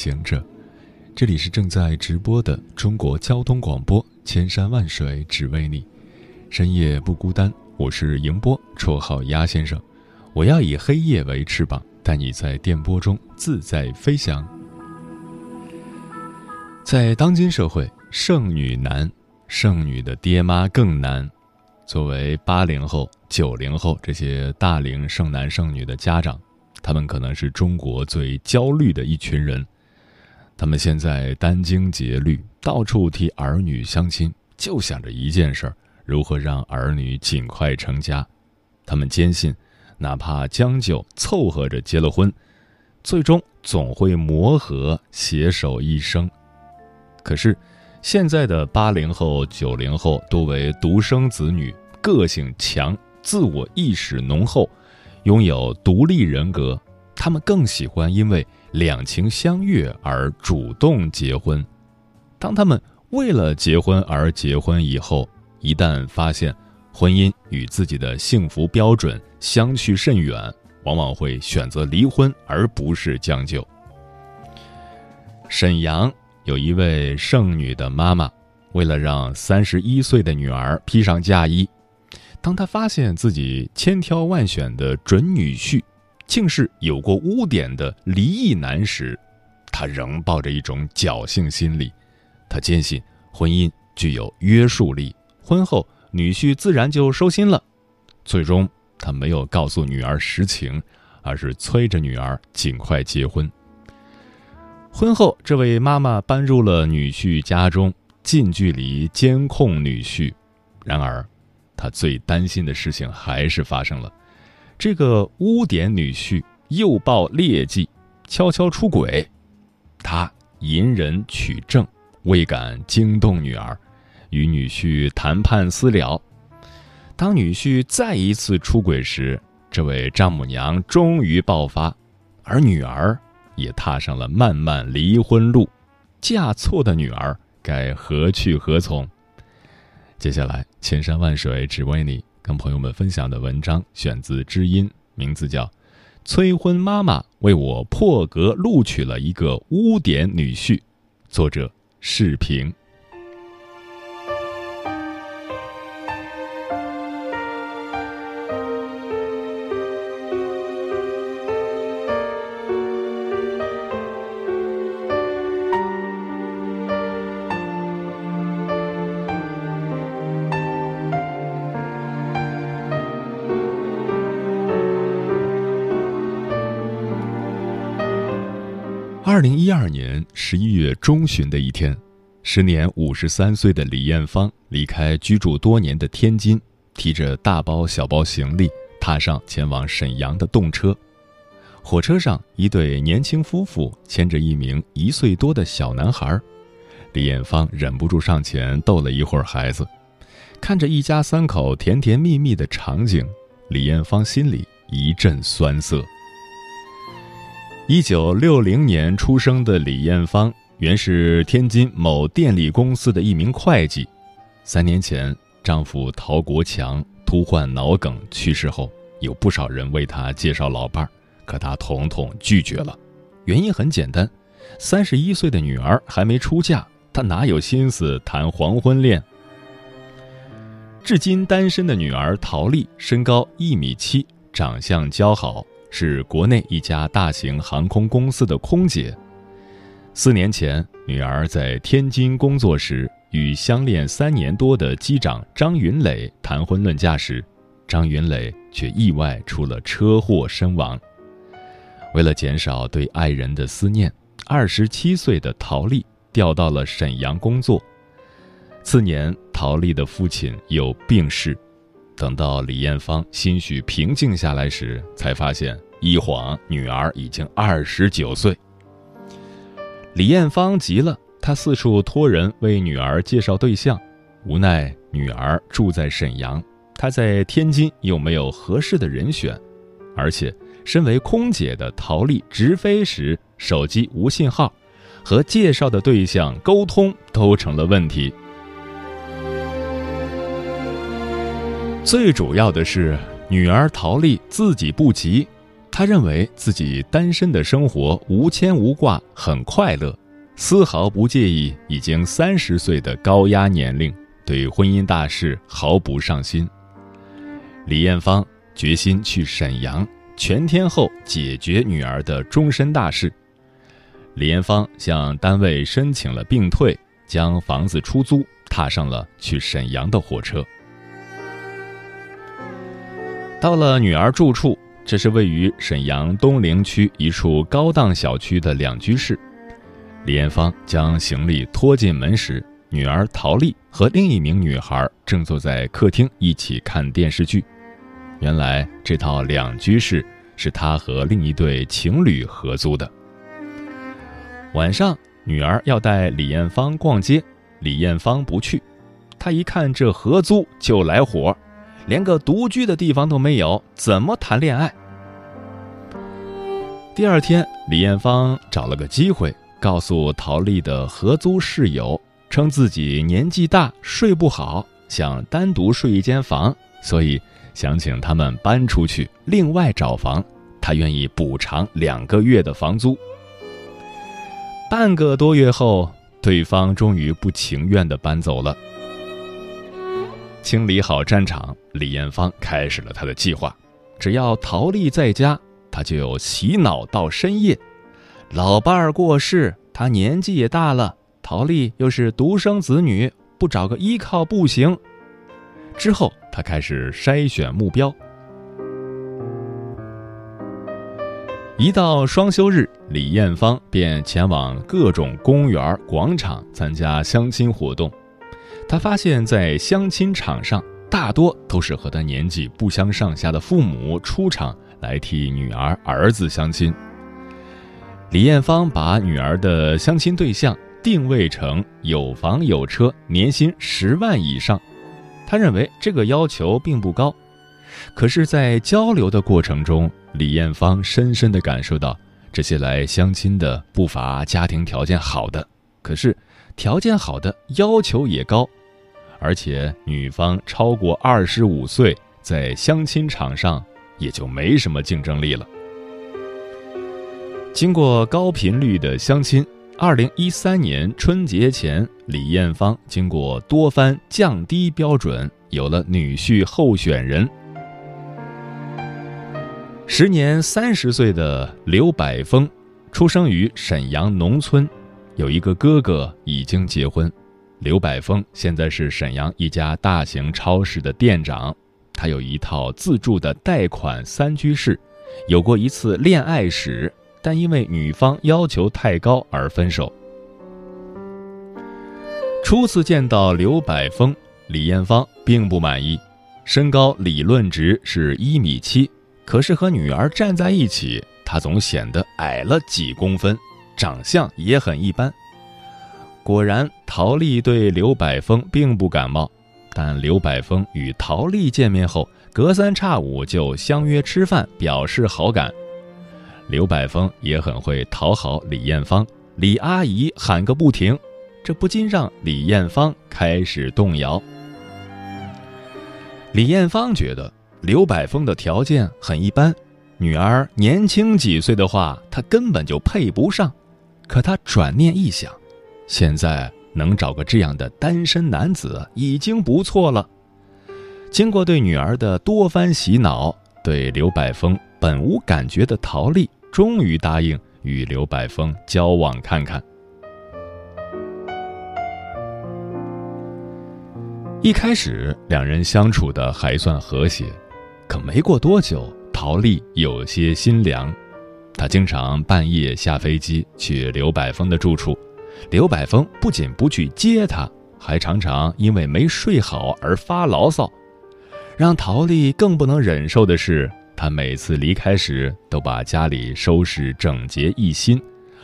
行者，这里是正在直播的中国交通广播，千山万水只为你，深夜不孤单。我是迎波，绰号鸭先生。我要以黑夜为翅膀，带你在电波中自在飞翔。在当今社会，剩女难，剩女的爹妈更难。作为八零后、九零后这些大龄剩男剩女的家长。他们可能是中国最焦虑的一群人，他们现在殚精竭虑，到处替儿女相亲，就想着一件事儿：如何让儿女尽快成家。他们坚信，哪怕将就凑合着结了婚，最终总会磨合，携手一生。可是，现在的八零后、九零后多为独生子女，个性强，自我意识浓厚。拥有独立人格，他们更喜欢因为两情相悦而主动结婚。当他们为了结婚而结婚以后，一旦发现婚姻与自己的幸福标准相去甚远，往往会选择离婚而不是将就。沈阳有一位剩女的妈妈，为了让三十一岁的女儿披上嫁衣。当她发现自己千挑万选的准女婿，竟是有过污点的离异男时，他仍抱着一种侥幸心理。他坚信婚姻具有约束力，婚后女婿自然就收心了。最终，他没有告诉女儿实情，而是催着女儿尽快结婚。婚后，这位妈妈搬入了女婿家中，近距离监控女婿。然而，他最担心的事情还是发生了，这个污点女婿又报劣迹，悄悄出轨。他隐忍取证，未敢惊动女儿，与女婿谈判私了。当女婿再一次出轨时，这位丈母娘终于爆发，而女儿也踏上了漫漫离婚路。嫁错的女儿该何去何从？接下来，千山万水只为你，跟朋友们分享的文章选自知音，名字叫《催婚妈妈为我破格录取了一个污点女婿》，作者视频。二零一二年十一月中旬的一天，时年五十三岁的李艳芳离开居住多年的天津，提着大包小包行李，踏上前往沈阳的动车。火车上，一对年轻夫妇牵着一名一岁多的小男孩，李艳芳忍不住上前逗了一会儿孩子。看着一家三口甜甜蜜蜜的场景，李艳芳心里一阵酸涩。一九六零年出生的李艳芳，原是天津某电力公司的一名会计。三年前，丈夫陶国强突患脑梗去世后，有不少人为她介绍老伴儿，可她统统拒绝了。原因很简单，三十一岁的女儿还没出嫁，她哪有心思谈黄昏恋？至今单身的女儿陶丽，身高一米七，长相姣好。是国内一家大型航空公司的空姐。四年前，女儿在天津工作时，与相恋三年多的机长张云磊谈婚论嫁时，张云磊却意外出了车祸身亡。为了减少对爱人的思念，二十七岁的陶丽调到了沈阳工作。次年，陶丽的父亲有病逝。等到李艳芳心绪平静下来时，才发现一晃女儿已经二十九岁。李艳芳急了，她四处托人为女儿介绍对象，无奈女儿住在沈阳，她在天津又没有合适的人选，而且身为空姐的陶丽直飞时手机无信号，和介绍的对象沟通都成了问题。最主要的是，女儿陶丽自己不急，她认为自己单身的生活无牵无挂，很快乐，丝毫不介意已经三十岁的高压年龄，对婚姻大事毫不上心。李艳芳决心去沈阳，全天候解决女儿的终身大事。李艳芳向单位申请了病退，将房子出租，踏上了去沈阳的火车。到了女儿住处，这是位于沈阳东陵区一处高档小区的两居室。李艳芳将行李拖进门时，女儿陶丽和另一名女孩正坐在客厅一起看电视剧。原来这套两居室是她和另一对情侣合租的。晚上，女儿要带李艳芳逛街，李艳芳不去，她一看这合租就来火。连个独居的地方都没有，怎么谈恋爱？第二天，李艳芳找了个机会，告诉陶丽的合租室友，称自己年纪大，睡不好，想单独睡一间房，所以想请他们搬出去，另外找房。她愿意补偿两个月的房租。半个多月后，对方终于不情愿地搬走了。清理好战场，李艳芳开始了她的计划。只要陶丽在家，她就洗脑到深夜。老伴儿过世，她年纪也大了，陶丽又是独生子女，不找个依靠不行。之后，她开始筛选目标。一到双休日，李艳芳便前往各种公园、广场参加相亲活动。他发现，在相亲场上，大多都是和他年纪不相上下的父母出场来替女儿、儿子相亲。李艳芳把女儿的相亲对象定位成有房有车、年薪十万以上，他认为这个要求并不高。可是，在交流的过程中，李艳芳深深地感受到，这些来相亲的不乏家庭条件好的，可是条件好的要求也高。而且女方超过二十五岁，在相亲场上也就没什么竞争力了。经过高频率的相亲，二零一三年春节前，李艳芳经过多番降低标准，有了女婿候选人。时年三十岁的刘百峰，出生于沈阳农村，有一个哥哥已经结婚。刘百峰现在是沈阳一家大型超市的店长，他有一套自住的贷款三居室，有过一次恋爱史，但因为女方要求太高而分手。初次见到刘百峰，李艳芳并不满意，身高理论值是一米七，可是和女儿站在一起，他总显得矮了几公分，长相也很一般。果然，陶丽对刘百峰并不感冒，但刘百峰与陶丽见面后，隔三差五就相约吃饭，表示好感。刘百峰也很会讨好李艳芳，李阿姨喊个不停，这不禁让李艳芳开始动摇。李艳芳觉得刘百峰的条件很一般，女儿年轻几岁的话，他根本就配不上。可她转念一想。现在能找个这样的单身男子已经不错了。经过对女儿的多番洗脑，对刘百峰本无感觉的陶丽终于答应与刘百峰交往看看。一开始两人相处的还算和谐，可没过多久，陶丽有些心凉。她经常半夜下飞机去刘百峰的住处。刘百峰不仅不去接她，还常常因为没睡好而发牢骚。让陶丽更不能忍受的是，他每次离开时都把家里收拾整洁一新，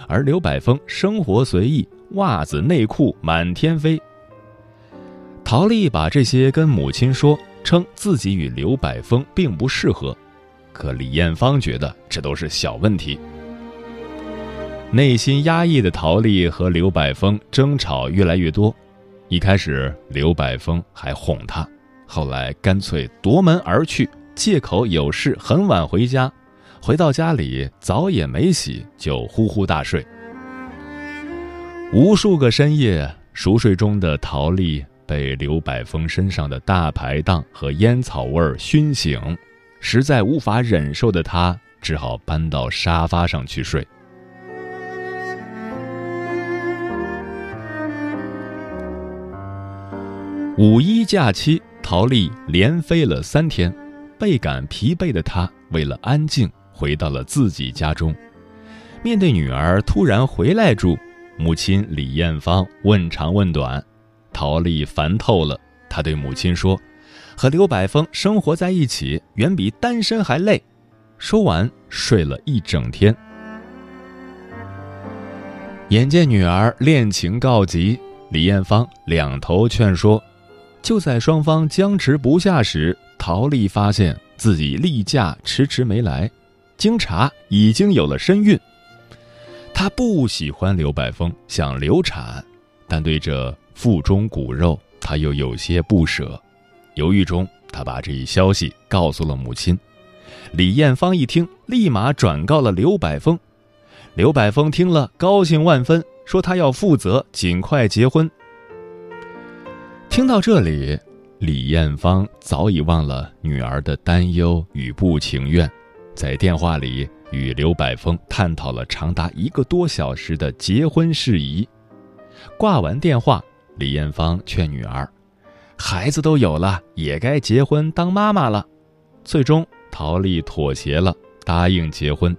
而刘百峰生活随意，袜子内裤满天飞。陶丽把这些跟母亲说，称自己与刘百峰并不适合，可李艳芳觉得这都是小问题。内心压抑的陶丽和刘百峰争吵越来越多，一开始刘百峰还哄她，后来干脆夺门而去。借口有事很晚回家，回到家里澡也没洗就呼呼大睡。无数个深夜，熟睡中的陶丽被刘百峰身上的大排档和烟草味儿熏醒，实在无法忍受的她只好搬到沙发上去睡。五一假期，陶丽连飞了三天。倍感疲惫的她，为了安静，回到了自己家中。面对女儿突然回来住，母亲李艳芳问长问短，陶丽烦透了。她对母亲说：“和刘百峰生活在一起，远比单身还累。”说完，睡了一整天。眼见女儿恋情告急，李艳芳两头劝说。就在双方僵持不下时，陶丽发现自己例假迟迟没来，经查已经有了身孕。她不喜欢刘百峰，想流产，但对这腹中骨肉，她又有些不舍。犹豫中，她把这一消息告诉了母亲。李艳芳一听，立马转告了刘百峰。刘百峰听了，高兴万分，说他要负责，尽快结婚。听到这里，李艳芳早已忘了女儿的担忧与不情愿，在电话里与刘百峰探讨了长达一个多小时的结婚事宜。挂完电话，李艳芳劝女儿：“孩子都有了，也该结婚当妈妈了。”最终，陶丽妥协了，答应结婚。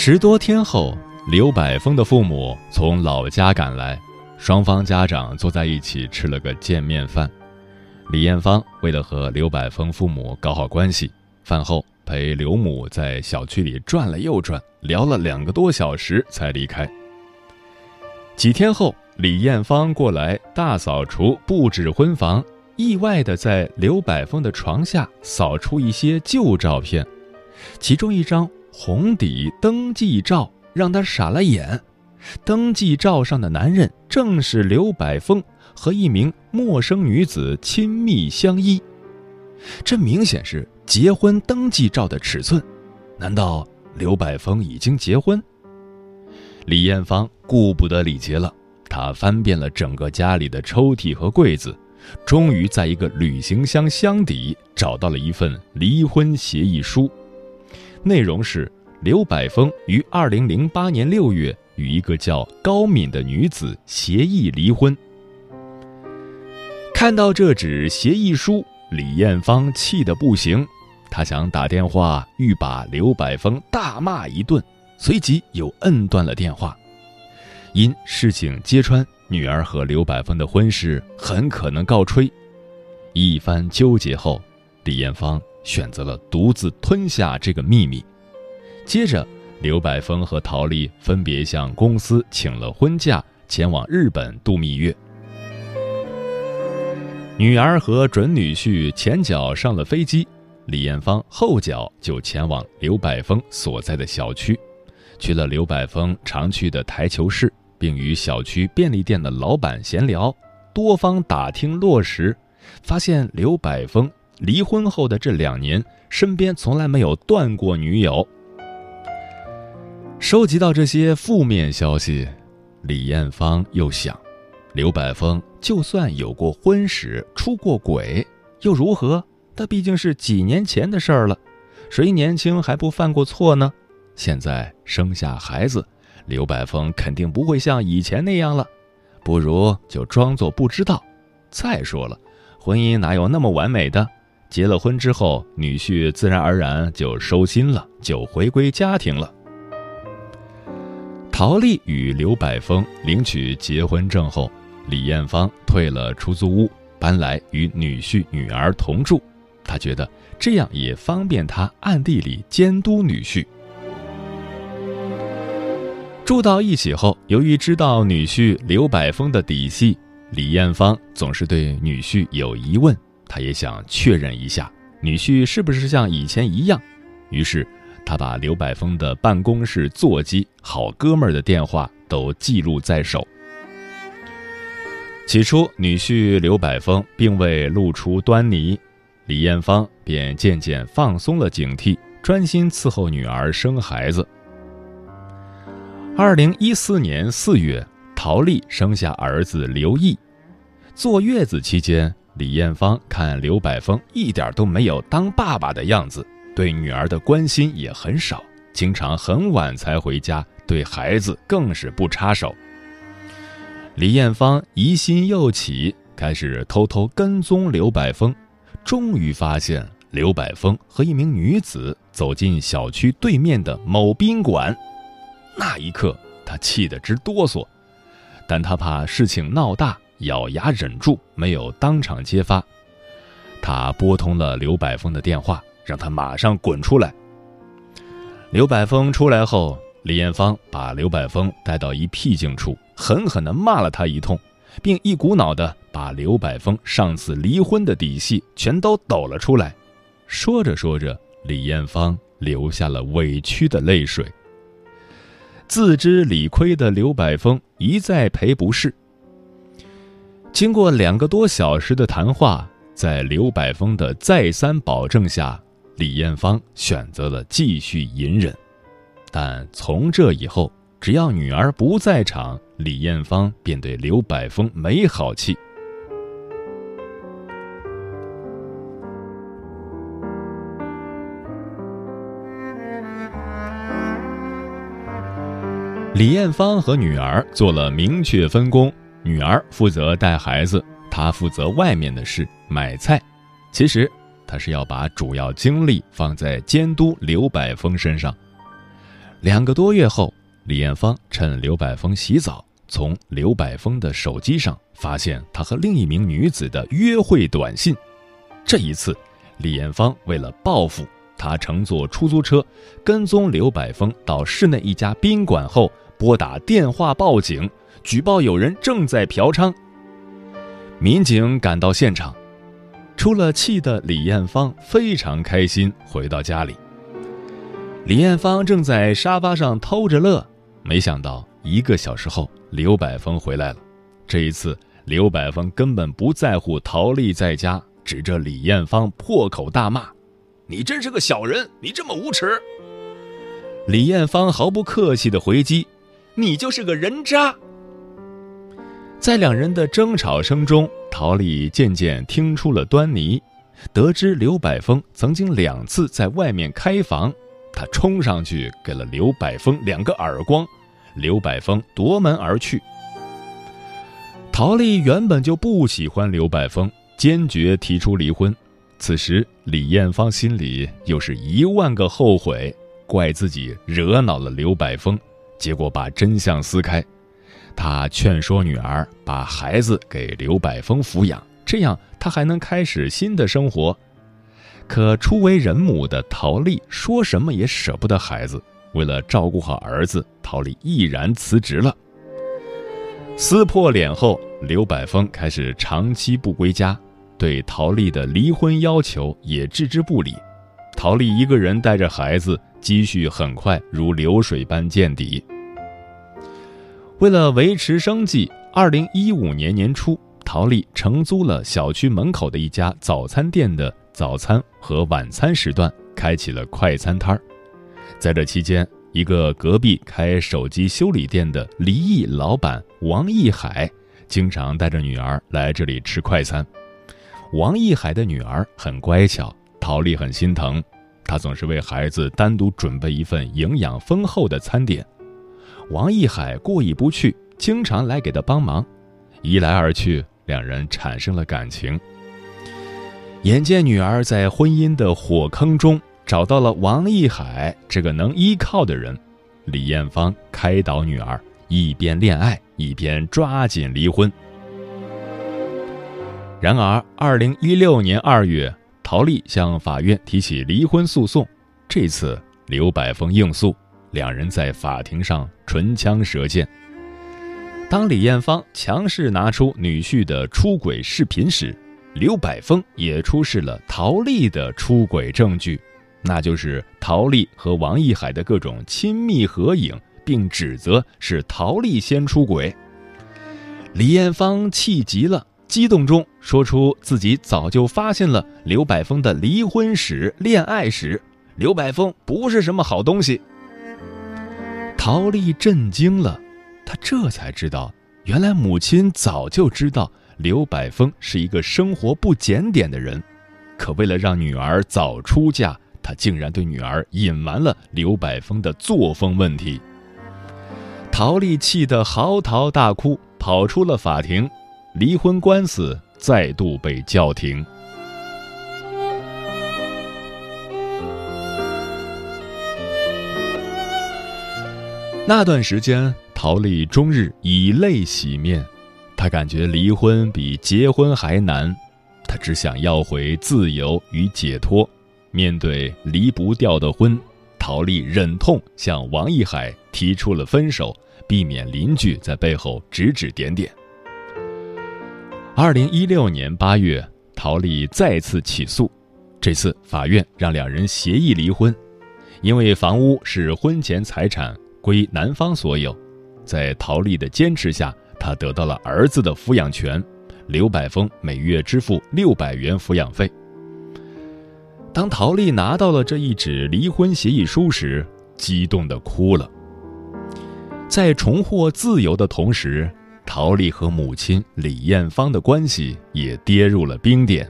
十多天后，刘百峰的父母从老家赶来，双方家长坐在一起吃了个见面饭。李艳芳为了和刘百峰父母搞好关系，饭后陪刘母在小区里转了又转，聊了两个多小时才离开。几天后，李艳芳过来大扫除布置婚房，意外的在刘百峰的床下扫出一些旧照片，其中一张。红底登记照让他傻了眼，登记照上的男人正是刘百峰和一名陌生女子亲密相依，这明显是结婚登记照的尺寸，难道刘百峰已经结婚？李艳芳顾不得礼节了，她翻遍了整个家里的抽屉和柜子，终于在一个旅行箱箱底找到了一份离婚协议书。内容是刘百峰于二零零八年六月与一个叫高敏的女子协议离婚。看到这纸协议书，李艳芳气得不行，她想打电话欲把刘百峰大骂一顿，随即又摁断了电话。因事情揭穿女儿和刘百峰的婚事很可能告吹，一番纠结后，李艳芳。选择了独自吞下这个秘密。接着，刘百峰和陶丽分别向公司请了婚假，前往日本度蜜月。女儿和准女婿前脚上了飞机，李艳芳后脚就前往刘百峰所在的小区，去了刘百峰常去的台球室，并与小区便利店的老板闲聊，多方打听落实，发现刘百峰。离婚后的这两年，身边从来没有断过女友。收集到这些负面消息，李艳芳又想：刘百峰就算有过婚史、出过轨，又如何？那毕竟是几年前的事儿了。谁年轻还不犯过错呢？现在生下孩子，刘百峰肯定不会像以前那样了。不如就装作不知道。再说了，婚姻哪有那么完美的？结了婚之后，女婿自然而然就收心了，就回归家庭了。陶丽与刘百峰领取结婚证后，李艳芳退了出租屋，搬来与女婿、女儿同住。她觉得这样也方便她暗地里监督女婿。住到一起后，由于知道女婿刘百峰的底细，李艳芳总是对女婿有疑问，他也想确认一下女婿是不是像以前一样，于是。他把刘百峰的办公室座机、好哥们儿的电话都记录在手。起初，女婿刘百峰并未露出端倪，李艳芳便渐渐放松了警惕，专心伺候女儿生孩子。二零一四年四月，陶丽生下儿子刘毅。坐月子期间，李艳芳看刘百峰一点都没有当爸爸的样子。对女儿的关心也很少，经常很晚才回家，对孩子更是不插手。李艳芳疑心又起，开始偷偷跟踪刘百峰，终于发现刘百峰和一名女子走进小区对面的某宾馆。那一刻，他气得直哆嗦，但他怕事情闹大，咬牙忍住，没有当场揭发。他拨通了刘百峰的电话。让他马上滚出来。刘百峰出来后，李艳芳把刘百峰带到一僻静处，狠狠地骂了他一通，并一股脑的把刘百峰上次离婚的底细全都抖了出来。说着说着，李艳芳流下了委屈的泪水。自知理亏的刘百峰一再赔不是。经过两个多小时的谈话，在刘百峰的再三保证下。李艳芳选择了继续隐忍，但从这以后，只要女儿不在场，李艳芳便对刘百峰没好气。李艳芳和女儿做了明确分工，女儿负责带孩子，她负责外面的事，买菜。其实。他是要把主要精力放在监督刘百峰身上。两个多月后，李艳芳趁刘百峰洗澡，从刘百峰的手机上发现他和另一名女子的约会短信。这一次，李艳芳为了报复，她乘坐出租车跟踪刘百峰到市内一家宾馆后，拨打电话报警，举报有人正在嫖娼。民警赶到现场。出了气的李艳芳非常开心，回到家里。李艳芳正在沙发上偷着乐，没想到一个小时后，刘百峰回来了。这一次，刘百峰根本不在乎陶丽在家，指着李艳芳破口大骂：“你真是个小人，你这么无耻！”李艳芳毫不客气的回击：“你就是个人渣。”在两人的争吵声中，陶丽渐渐听出了端倪，得知刘百峰曾经两次在外面开房，她冲上去给了刘百峰两个耳光，刘百峰夺门而去。陶丽原本就不喜欢刘百峰，坚决提出离婚。此时，李艳芳心里又是一万个后悔，怪自己惹恼了刘百峰，结果把真相撕开。他劝说女儿把孩子给刘百峰抚养，这样他还能开始新的生活。可初为人母的陶丽说什么也舍不得孩子，为了照顾好儿子，陶丽毅然辞职了。撕破脸后，刘百峰开始长期不归家，对陶丽的离婚要求也置之不理。陶丽一个人带着孩子，积蓄很快如流水般见底。为了维持生计，二零一五年年初，陶丽承租了小区门口的一家早餐店的早餐和晚餐时段，开启了快餐摊儿。在这期间，一个隔壁开手机修理店的离异老板王义海，经常带着女儿来这里吃快餐。王义海的女儿很乖巧，陶丽很心疼，她总是为孩子单独准备一份营养丰厚的餐点。王义海过意不去，经常来给他帮忙，一来二去，两人产生了感情。眼见女儿在婚姻的火坑中找到了王义海这个能依靠的人，李艳芳开导女儿一边恋爱一边抓紧离婚。然而，二零一六年二月，陶丽向法院提起离婚诉讼，这次刘柏峰应诉，两人在法庭上唇枪舌剑。当李艳芳强势拿出女婿的出轨视频时，刘柏峰也出示了陶丽的出轨证据。那就是陶丽和王一海的各种亲密合影，并指责是陶丽先出轨。李艳芳气急了，激动中说出自己早就发现了刘柏峰的离婚史、恋爱史，刘柏峰不是什么好东西。陶丽震惊了，她这才知道，原来母亲早就知道刘百峰是一个生活不检点的人，可为了让女儿早出嫁。他竟然对女儿隐瞒了刘百峰的作风问题。陶丽气得嚎啕大哭，跑出了法庭，离婚官司再度被叫停。那段时间，陶丽终日以泪洗面，她感觉离婚比结婚还难，她只想要回自由与解脱。面对离不掉的婚，陶丽忍痛向王一海提出了分手，避免邻居在背后指指点点。二零一六年八月，陶丽再次起诉，这次法院让两人协议离婚，因为房屋是婚前财产，归男方所有。在陶丽的坚持下，她得到了儿子的抚养权，刘柏峰每月支付六百元抚养费。当陶丽拿到了这一纸离婚协议书时，激动的哭了。在重获自由的同时，陶丽和母亲李艳芳的关系也跌入了冰点。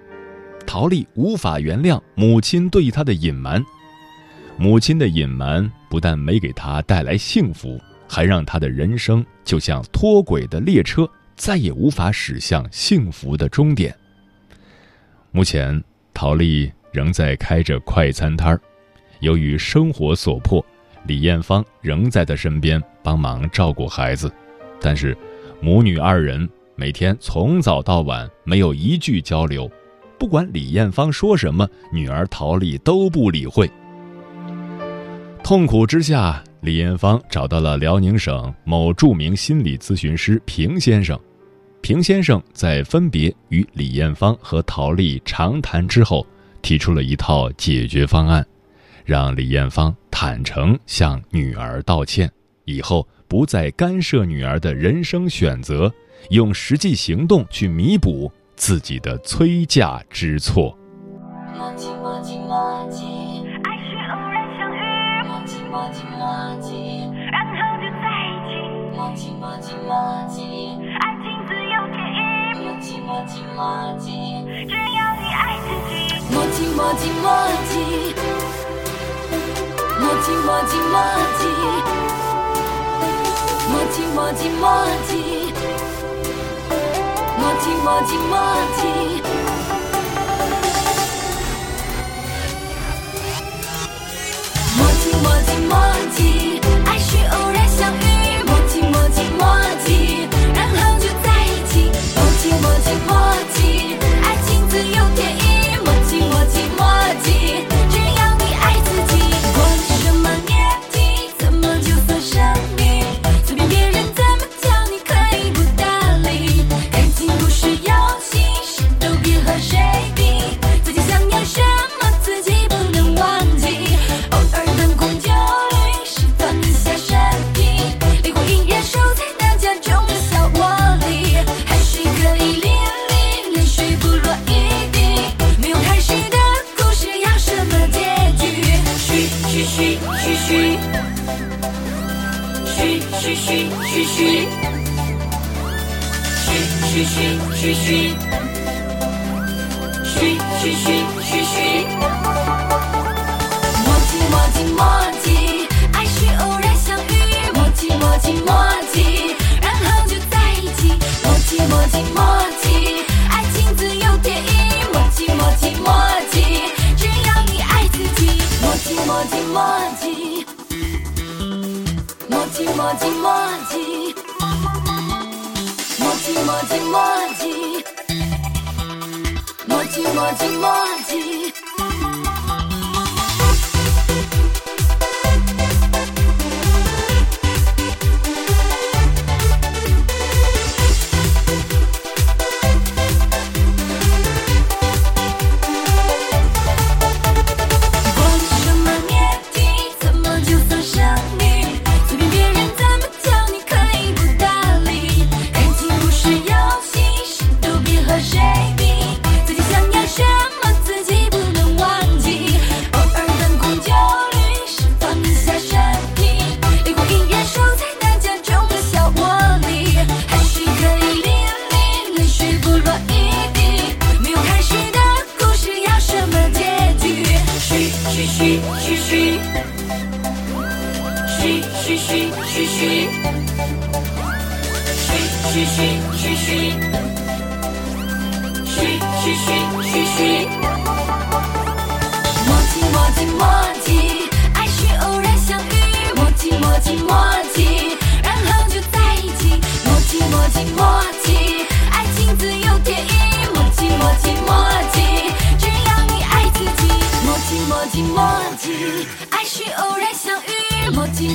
陶丽无法原谅母亲对她的隐瞒，母亲的隐瞒不但没给她带来幸福，还让她的人生就像脱轨的列车，再也无法驶向幸福的终点。目前，陶丽。仍在开着快餐摊儿，由于生活所迫，李艳芳仍在他身边帮忙照顾孩子，但是母女二人每天从早到晚没有一句交流，不管李艳芳说什么，女儿陶丽都不理会。痛苦之下，李艳芳找到了辽宁省某著名心理咨询师平先生，平先生在分别与李艳芳和陶丽长谈之后。提出了一套解决方案，让李艳芳坦诚向女儿道歉，以后不再干涉女儿的人生选择，用实际行动去弥补自己的催嫁之错。莫急莫急莫急，莫急莫急莫急，莫急莫急莫急，莫急莫急莫急，莫嘘嘘，嘘嘘嘘嘘嘘，嘘嘘嘘嘘嘘，嘘嘘嘘嘘嘘。默契默契默契，爱是偶然相遇。默契默契默契，然后就在一起。默契默契默契，爱情自有天意。默契默契默契。もじもじ」「もちもじもじ」「もちもじもじ」「もちもじもじ」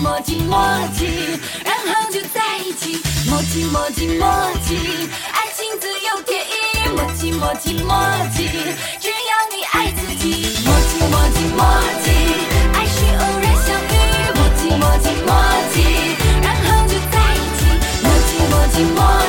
默契默契，然后就在一起。默契默契默契，爱情自有天意。默契默契默契，只要你爱自己。默契默契默契，爱是偶然相遇。默契默契默契，然后就在一起。默契默契默。